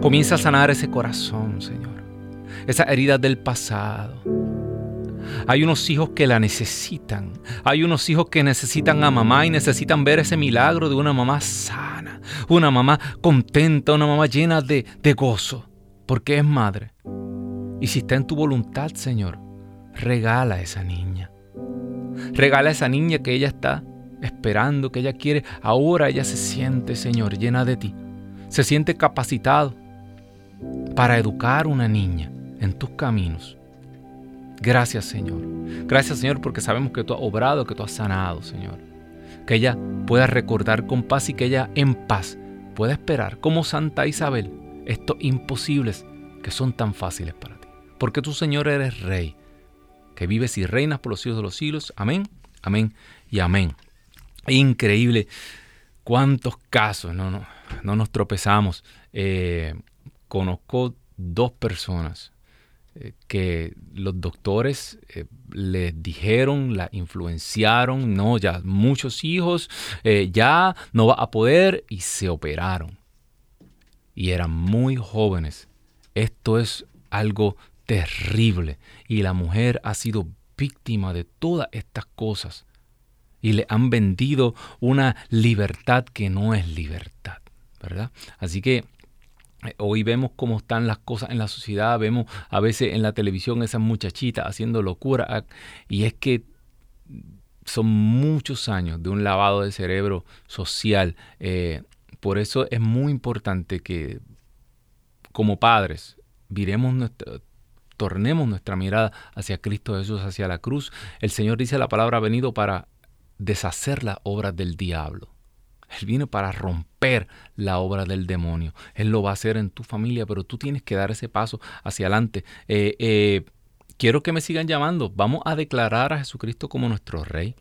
Speaker 1: Comienza a sanar ese corazón, Señor. Esas heridas del pasado hay unos hijos que la necesitan. Hay unos hijos que necesitan a mamá y necesitan ver ese milagro de una mamá sana, una mamá contenta, una mamá llena de, de gozo, porque es madre. Y si está en tu voluntad, Señor, regala a esa niña. Regala a esa niña que ella está esperando, que ella quiere. Ahora ella se siente, Señor, llena de ti. Se siente capacitado para educar una niña en tus caminos. Gracias Señor. Gracias Señor porque sabemos que tú has obrado, que tú has sanado Señor. Que ella pueda recordar con paz y que ella en paz pueda esperar como Santa Isabel estos imposibles que son tan fáciles para ti. Porque tú Señor eres Rey, que vives y reinas por los siglos de los siglos. Amén, amén y amén. Increíble cuántos casos, no, no, no nos tropezamos. Eh, conozco dos personas eh, que los doctores eh, les dijeron, la influenciaron, no, ya muchos hijos, eh, ya no va a poder y se operaron. Y eran muy jóvenes. Esto es algo terrible y la mujer ha sido víctima de todas estas cosas y le han vendido una libertad que no es libertad, ¿verdad? Así que eh, hoy vemos cómo están las cosas en la sociedad, vemos a veces en la televisión esas muchachitas haciendo locura ah, y es que son muchos años de un lavado de cerebro social. Eh, por eso es muy importante que como padres tornemos nuestra mirada hacia Cristo Jesús, hacia la cruz. El Señor dice la palabra ha venido para deshacer las obras del diablo. Él viene para romper la obra del demonio. Él lo va a hacer en tu familia, pero tú tienes que dar ese paso hacia adelante. Eh, eh, quiero que me sigan llamando. Vamos a declarar a Jesucristo como nuestro Rey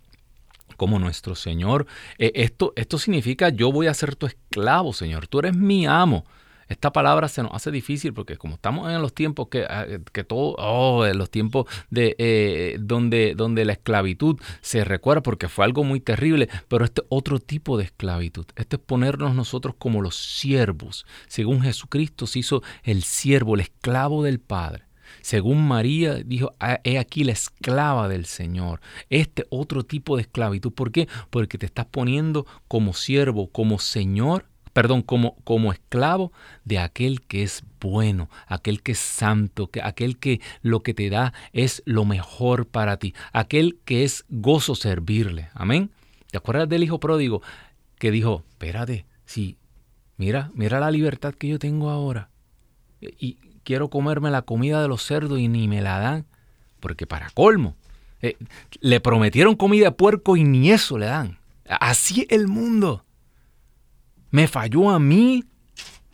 Speaker 1: como nuestro Señor. Eh, esto, esto significa yo voy a ser tu esclavo, Señor. Tú eres mi amo. Esta palabra se nos hace difícil porque como estamos en los tiempos que, ah, que todo, oh, en los tiempos de, eh, donde, donde la esclavitud se recuerda porque fue algo muy terrible, pero este otro tipo de esclavitud, este es ponernos nosotros como los siervos. Según Jesucristo se hizo el siervo, el esclavo del Padre. Según María dijo, ah, he aquí la esclava del Señor. Este otro tipo de esclavitud. ¿Por qué? Porque te estás poniendo como siervo, como Señor perdón, como, como esclavo de aquel que es bueno, aquel que es santo, que, aquel que lo que te da es lo mejor para ti, aquel que es gozo servirle. Amén. ¿Te acuerdas del hijo pródigo que dijo, espérate, sí, mira, mira la libertad que yo tengo ahora y quiero comerme la comida de los cerdos y ni me la dan? Porque para colmo, eh, le prometieron comida de puerco y ni eso le dan. Así el mundo me falló a mí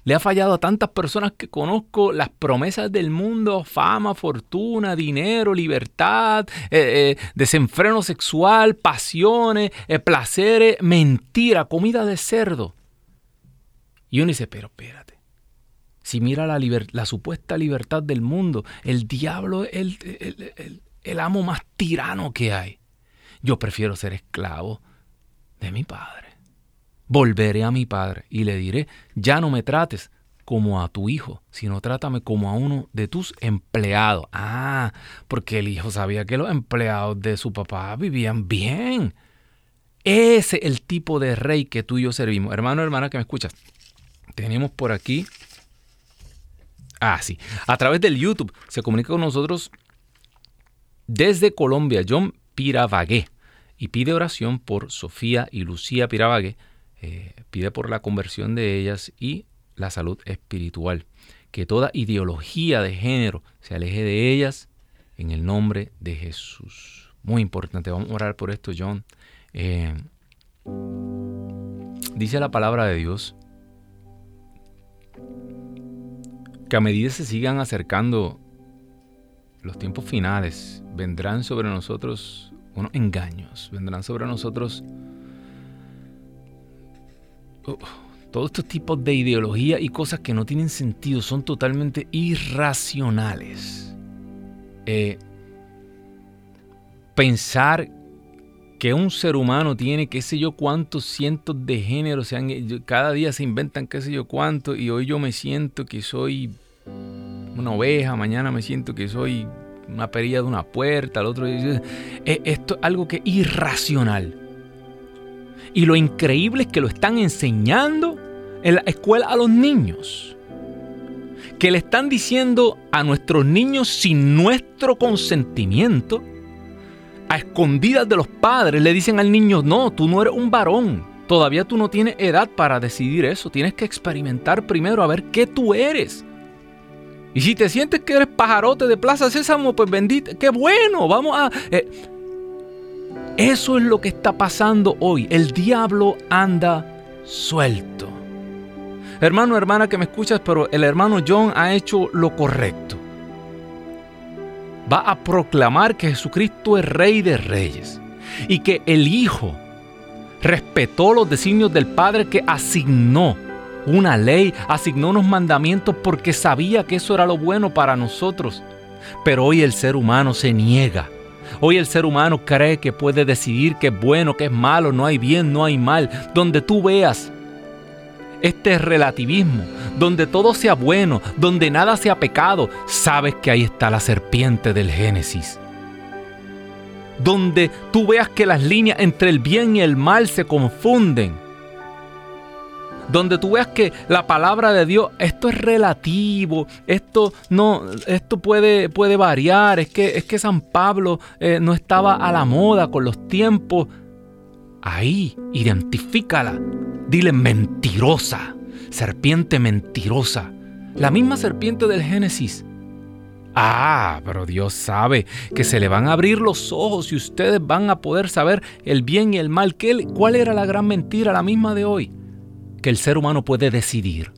Speaker 1: Le ha fallado a tantas personas que conozco las promesas del mundo, fama, fortuna, dinero, libertad, eh, eh, desenfreno sexual, pasiones, placeres, mentira, comida de cerdo. Y uno dice, pero espérate, si mira la, supuesta libertad del mundo, el diablo es el, el amo más tirano que hay. Yo prefiero ser esclavo de mi padre volveré a mi padre y le diré, ya no me trates como a tu hijo, sino trátame como a uno de tus empleados. Ah, porque el hijo sabía que los empleados de su papá vivían bien. Ese es el tipo de rey que tú y yo servimos. Hermano, hermana que me escuchas, tenemos por aquí... Ah, sí. A través del YouTube se comunica con nosotros desde Colombia, John Piravagué, y pide oración por Sofía y Lucía Piravagué, eh, pide por la conversión de ellas y la salud espiritual. Que toda ideología de género se aleje de ellas en el nombre de Jesús. Muy importante, vamos a orar por esto, John. Eh, dice la palabra de Dios que a medida se sigan acercando los tiempos finales, vendrán sobre nosotros unos engaños, vendrán sobre nosotros todos estos tipos de ideología y cosas que no tienen sentido son totalmente irracionales. Eh, pensar que un ser humano tiene qué sé yo cuántos cientos de géneros, cada día se inventan qué sé yo cuánto y hoy yo me siento que soy una oveja, mañana me siento que soy una perilla de una puerta, al otro eh, esto es algo que es irracional. Y lo increíble es que lo están enseñando en la escuela a los niños. Que le están diciendo a nuestros niños sin nuestro consentimiento, a escondidas de los padres, le dicen al niño, no, tú no eres un varón, todavía tú no tienes edad para decidir eso, tienes que experimentar primero a ver qué tú eres. Y si te sientes que eres pajarote de Plaza Sésamo, pues bendito, qué bueno, vamos a... Eh, eso es lo que está pasando hoy. El diablo anda suelto. Hermano, hermana que me escuchas, pero el hermano John ha hecho lo correcto. Va a proclamar que Jesucristo es rey de reyes y que el Hijo respetó los designios del Padre que asignó una ley, asignó unos mandamientos porque sabía que eso era lo bueno para nosotros. Pero hoy el ser humano se niega Hoy el ser humano cree que puede decidir qué es bueno, qué es malo, no hay bien, no hay mal. Donde tú veas este relativismo, donde todo sea bueno, donde nada sea pecado, sabes que ahí está la serpiente del Génesis. Donde tú veas que las líneas entre el bien y el mal se confunden donde tú veas que la palabra de Dios, esto es relativo, esto no, esto puede, puede variar, es que, es que San Pablo eh, no estaba a la moda con los tiempos. Ahí, identifícala, dile mentirosa, serpiente mentirosa, la misma serpiente del Génesis. Ah, pero Dios sabe que se le van a abrir los ojos y ustedes van a poder saber el bien y el mal. ¿Cuál era la gran mentira, la misma de hoy? Que el ser humano puede decidir.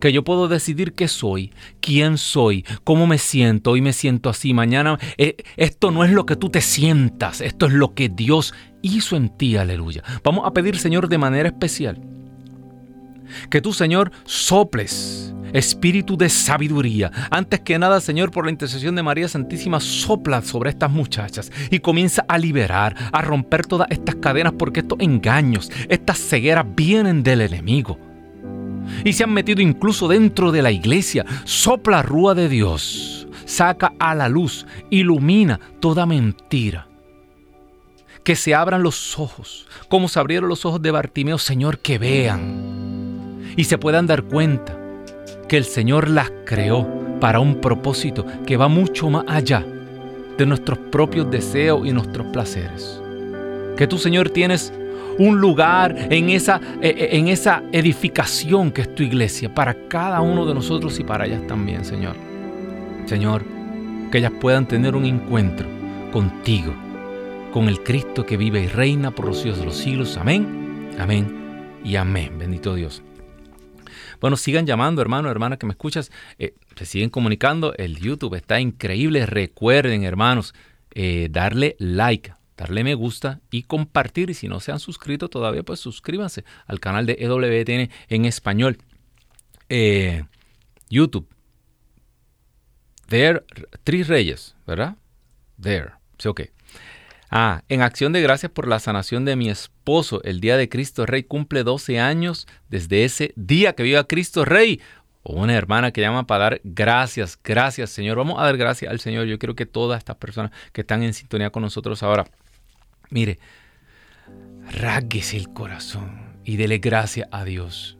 Speaker 1: Que yo puedo decidir qué soy, quién soy, cómo me siento, hoy me siento así, mañana... Eh, esto no es lo que tú te sientas, esto es lo que Dios hizo en ti, aleluya. Vamos a pedir, Señor, de manera especial, que tú, Señor, soples espíritu de sabiduría. Antes que nada, Señor, por la intercesión de María Santísima, sopla sobre estas muchachas y comienza a liberar, a romper todas estas cadenas, porque estos engaños, estas cegueras vienen del enemigo. Y se han metido incluso dentro de la iglesia. Sopla rúa de Dios, saca a la luz, ilumina toda mentira. Que se abran los ojos, como se abrieron los ojos de Bartimeo, Señor, que vean y se puedan dar cuenta que el Señor las creó para un propósito que va mucho más allá de nuestros propios deseos y nuestros placeres. Que tú, Señor, tienes un lugar en esa, eh, eh, en esa edificación que es tu iglesia para cada uno de nosotros y para ellas también, Señor. Señor, que ellas puedan tener un encuentro contigo, con el Cristo que vive y reina por los siglos de los siglos. Amén, amén y amén. Bendito Dios. Bueno, sigan llamando, hermano, hermana que me escuchas. Eh, se siguen comunicando. El YouTube está increíble. Recuerden, hermanos, eh, darle like, darle me gusta y compartir. Y si no se han suscrito todavía, pues suscríbanse al canal de EWTN en español. Eh, YouTube. There, Tres Reyes, ¿verdad? There. Sí, ok. Ah, en acción de gracias por la sanación de mi esposo, el día de Cristo Rey cumple 12 años desde ese día que viva Cristo Rey. O una hermana que llama para dar gracias, gracias Señor. Vamos a dar gracias al Señor. Yo quiero que todas estas personas que están en sintonía con nosotros ahora, mire, rasguese el corazón y dele gracias a Dios.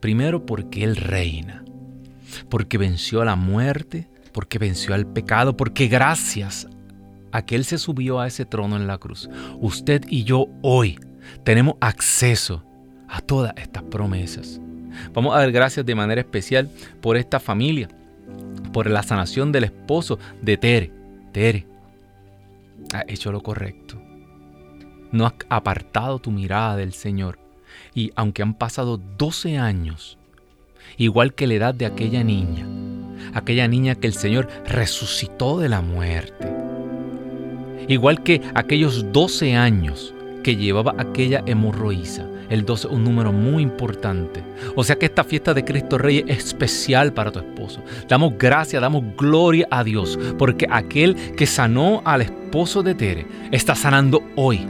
Speaker 1: Primero porque Él reina, porque venció a la muerte, porque venció al pecado, porque gracias aquel se subió a ese trono en la cruz. Usted y yo hoy tenemos acceso a todas estas promesas. Vamos a dar gracias de manera especial por esta familia, por la sanación del esposo de Tere. Tere, ha hecho lo correcto. No has apartado tu mirada del Señor. Y aunque han pasado 12 años, igual que la edad de aquella niña, aquella niña que el Señor resucitó de la muerte, igual que aquellos 12 años que llevaba aquella hemorroísa. El 12 un número muy importante. O sea que esta fiesta de Cristo Rey es especial para tu esposo. Damos gracias, damos gloria a Dios, porque aquel que sanó al esposo de Tere está sanando hoy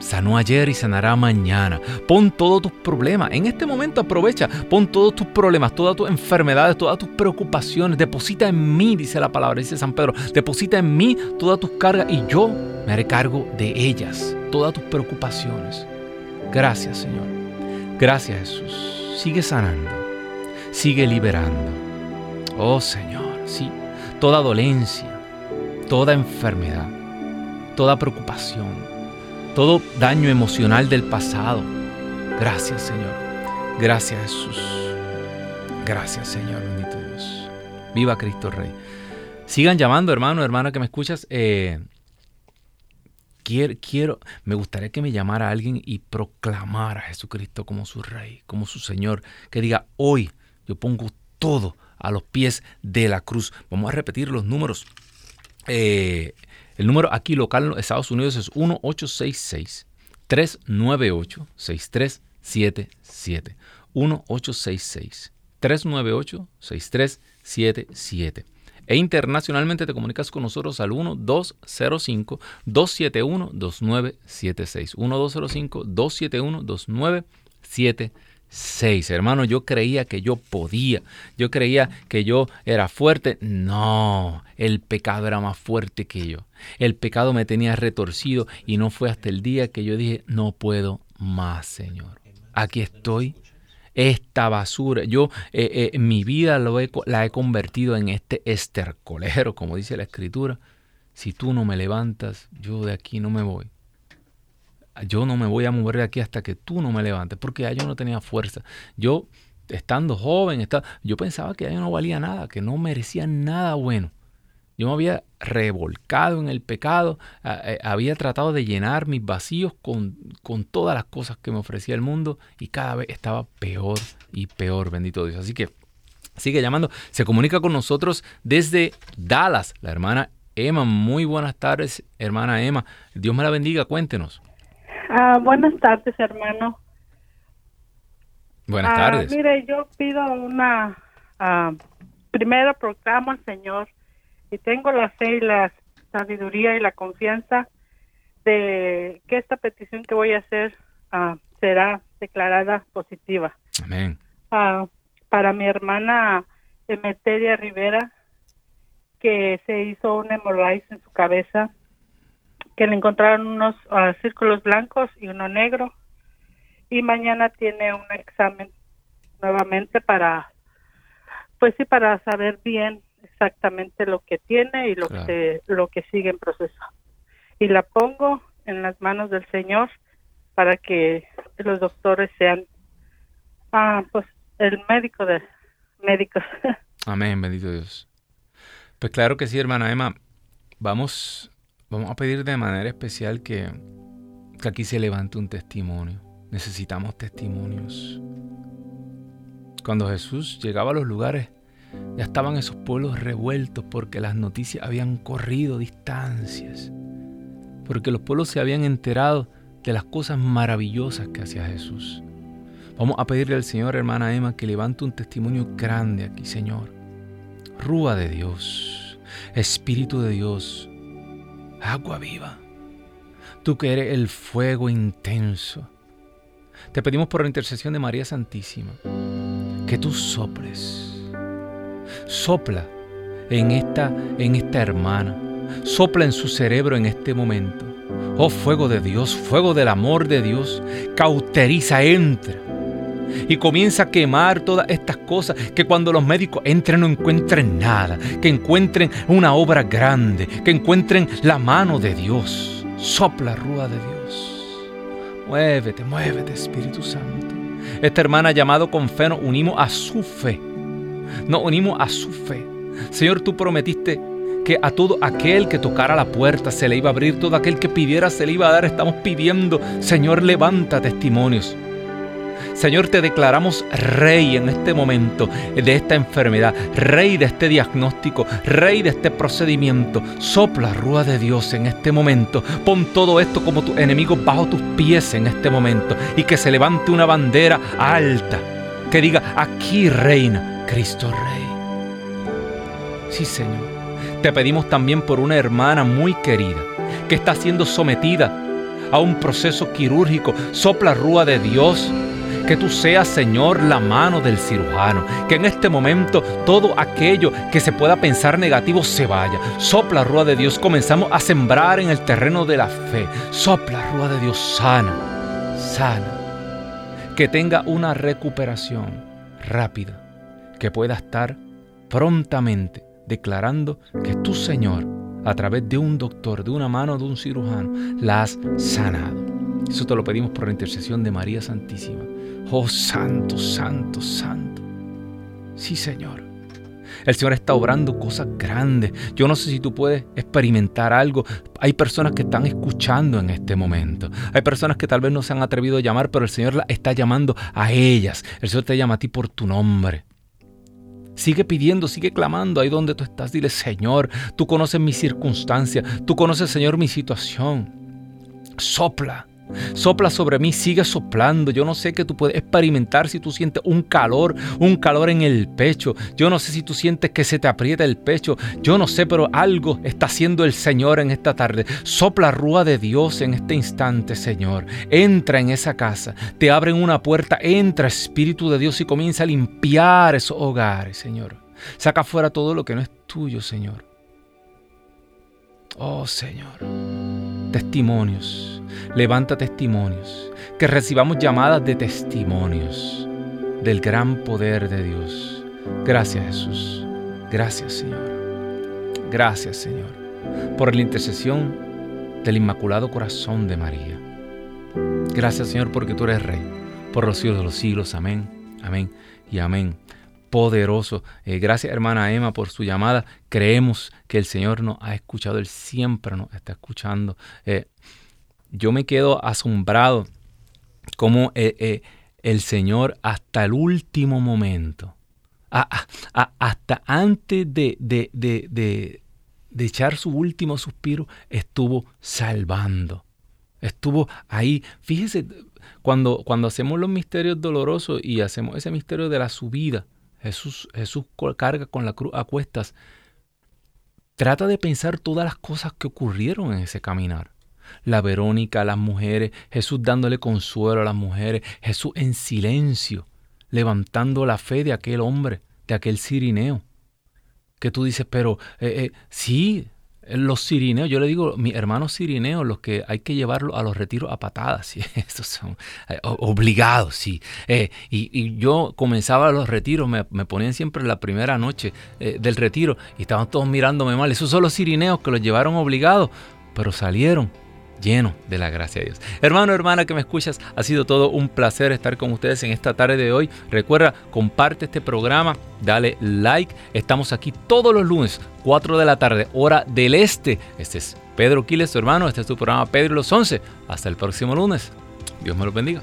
Speaker 1: Sanó ayer y sanará mañana. Pon todos tus problemas. En este momento aprovecha. Pon todos tus problemas, todas tus enfermedades, todas tus preocupaciones. Deposita en mí, dice la palabra, dice San Pedro. Deposita en mí todas tus cargas y yo me haré cargo de ellas. Todas tus preocupaciones. Gracias, Señor. Gracias, Jesús. Sigue sanando. Sigue liberando. Oh, Señor, sí. Toda dolencia, toda enfermedad, toda preocupación todo daño emocional del pasado. Gracias Señor. Gracias Jesús. Gracias Señor, bendito Dios. Viva Cristo Rey. Sigan llamando, hermano, hermana que me escuchas. Eh, quiero, quiero, me gustaría que me llamara alguien y proclamara a Jesucristo como su Rey, como su Señor. Que diga, hoy yo pongo todo a los pies de la cruz. Vamos a repetir los números. Eh, el número aquí local en Estados Unidos es 1866-398-6377. 1866-398-6377. E internacionalmente te comunicas con nosotros al 1205-271-2976. 1205-271-2976. 6. Hermano, yo creía que yo podía, yo creía que yo era fuerte. No, el pecado era más fuerte que yo. El pecado me tenía retorcido y no fue hasta el día que yo dije, no puedo más, Señor. Aquí estoy. Esta basura, yo eh, eh, mi vida lo la he convertido en este estercolero, como dice la escritura. Si tú no me levantas, yo de aquí no me voy yo no me voy a mover de aquí hasta que tú no me levantes, porque ya yo no tenía fuerza. Yo, estando joven, estaba, yo pensaba que ya yo no valía nada, que no merecía nada bueno. Yo me había revolcado en el pecado, eh, había tratado de llenar mis vacíos con, con todas las cosas que me ofrecía el mundo y cada vez estaba peor y peor, bendito Dios. Así que sigue llamando. Se comunica con nosotros desde Dallas, la hermana Emma. Muy buenas tardes, hermana Emma. Dios me la bendiga, cuéntenos.
Speaker 3: Ah, buenas tardes, hermano.
Speaker 1: Buenas ah, tardes.
Speaker 3: Mire, yo pido una. Ah, primero proclamo al Señor y tengo la fe y la sabiduría y la confianza de que esta petición que voy a hacer será declarada positiva.
Speaker 1: Amén.
Speaker 3: para mi hermana Emeteria Rivera, que se hizo un hemorroides en su cabeza que le encontraron unos ah, círculos blancos y uno negro. Y mañana tiene un examen nuevamente para pues sí para saber bien exactamente lo que tiene y lo que lo que sigue en proceso. Y la pongo en las manos del señor para que los doctores sean ah pues el médico de médicos <laughs>
Speaker 1: amén bendito Dios. Pues claro que sí hermana Emma. Vamos Vamos a pedir de manera especial que, aquí se levante un testimonio. Necesitamos testimonios. Cuando Jesús llegaba a los lugares, ya estaban esos pueblos revueltos porque las noticias habían corrido distancias, porque los pueblos se habían enterado de las cosas maravillosas que hacía Jesús. Vamos a pedirle al Señor, hermana Emma, que levante un testimonio grande aquí, Señor. Rúa de Dios, Espíritu de Dios, agua viva. Tú que eres el fuego intenso. Te pedimos por la intercesión de María Santísima que tú soples. Sopla en esta, en esta hermana. Sopla en su cerebro en este momento. Oh fuego de Dios, fuego del amor de Dios, cauteriza, entra y comienza a quemar todas estas cosas, que cuando los médicos entren no encuentren nada, que encuentren una obra grande, que encuentren la mano de Dios. Sopla, rúa de Dios. Muévete, muévete, Espíritu Santo. Esta hermana llamado con fe nos unimos a su fe. Nos unimos a su fe. Señor, tú prometiste que a todo aquel que tocara la puerta se le iba a abrir, todo aquel que pidiera se le iba a dar. Estamos pidiendo, Señor, levanta testimonios. Señor, te declaramos rey en este momento de esta enfermedad, rey de este diagnóstico, rey de este procedimiento. Sopla, rúa de Dios en este momento. Pon todo esto como tus enemigos bajo tus pies en este momento y que se levante una bandera alta que diga, aquí reina Cristo Rey. Sí, Señor. Te pedimos también por una hermana muy querida que está siendo sometida a un proceso quirúrgico. Sopla rúa de Dios que tú seas, Señor, la mano del cirujano. Que en este momento todo aquello que se pueda pensar negativo se vaya. Sopla, Rúa de Dios. Comenzamos a sembrar en el terreno de la fe. Sopla, Rúa de Dios. Sana, sana. Que tenga una recuperación rápida. Que pueda estar prontamente declarando que tú, Señor, a través de un doctor, de una mano de un cirujano, la has sanado. Eso te lo pedimos por la intercesión de María Santísima. Oh santo, santo, santo. Sí, Señor. El Señor está obrando cosas grandes. Yo no sé si tú puedes experimentar algo. Hay personas que están escuchando en este momento. Hay personas que tal vez no se han atrevido a llamar, pero el Señor la está llamando a ellas. El Señor te llama a ti por tu nombre. Sigue pidiendo, sigue clamando ahí donde tú estás. Dile, Señor, tú conoces mi circunstancia. Tú conoces, Señor, mi situación. Sopla. Sopla sobre mí, sigue soplando. Yo no sé qué tú puedes experimentar si tú sientes un calor, un calor en el pecho. Yo no sé si tú sientes que se te aprieta el pecho. Yo no sé, pero algo está haciendo el Señor en esta tarde. Sopla rúa de Dios en este instante, Señor. Entra en esa casa, te abren una puerta, entra Espíritu de Dios y comienza a limpiar esos hogares, Señor. Saca fuera todo lo que no es tuyo, Señor. Oh, Señor. Testimonios. Levanta testimonios, que recibamos llamadas de testimonios del gran poder de Dios. Gracias Jesús, gracias Señor, gracias Señor, por la intercesión del Inmaculado Corazón de María. Gracias Señor porque tú eres Rey, por los siglos de los siglos, amén, amén y amén poderoso. Eh, gracias hermana Emma por su llamada. Creemos que el Señor nos ha escuchado, Él siempre nos está escuchando. Eh, yo me quedo asombrado como eh, el Señor hasta el último momento, hasta antes de, de, echar su último suspiro, estuvo salvando. Estuvo ahí. Fíjese, cuando, cuando hacemos los misterios dolorosos y hacemos ese misterio de la subida, Jesús, Jesús carga con la cruz a cuestas. Trata de pensar todas las cosas que ocurrieron en ese caminar la Verónica, las mujeres, Jesús dándole consuelo a las mujeres, Jesús en silencio, levantando la fe de aquel hombre, de aquel sirineo. Que tú dices, pero eh, eh, sí, los sirineos, yo le digo, mis hermanos sirineos, los que hay que llevarlos a los retiros a patadas, <laughs> estos son eh, obligados, sí. y, yo comenzaba los retiros, me, ponían siempre la primera noche del retiro y estaban todos mirándome mal. Esos son los sirineos que los llevaron obligados, pero salieron lleno de la gracia de Dios. Hermano, hermana que me escuchas, ha sido todo un placer estar con ustedes en esta tarde de hoy. Recuerda, comparte este programa, dale like. Estamos aquí todos los lunes, 4 de la tarde, hora del este. Este es Pedro Quiles, tu hermano. Este es tu programa Pedro los 11. Hasta el próximo lunes. Dios me lo bendiga.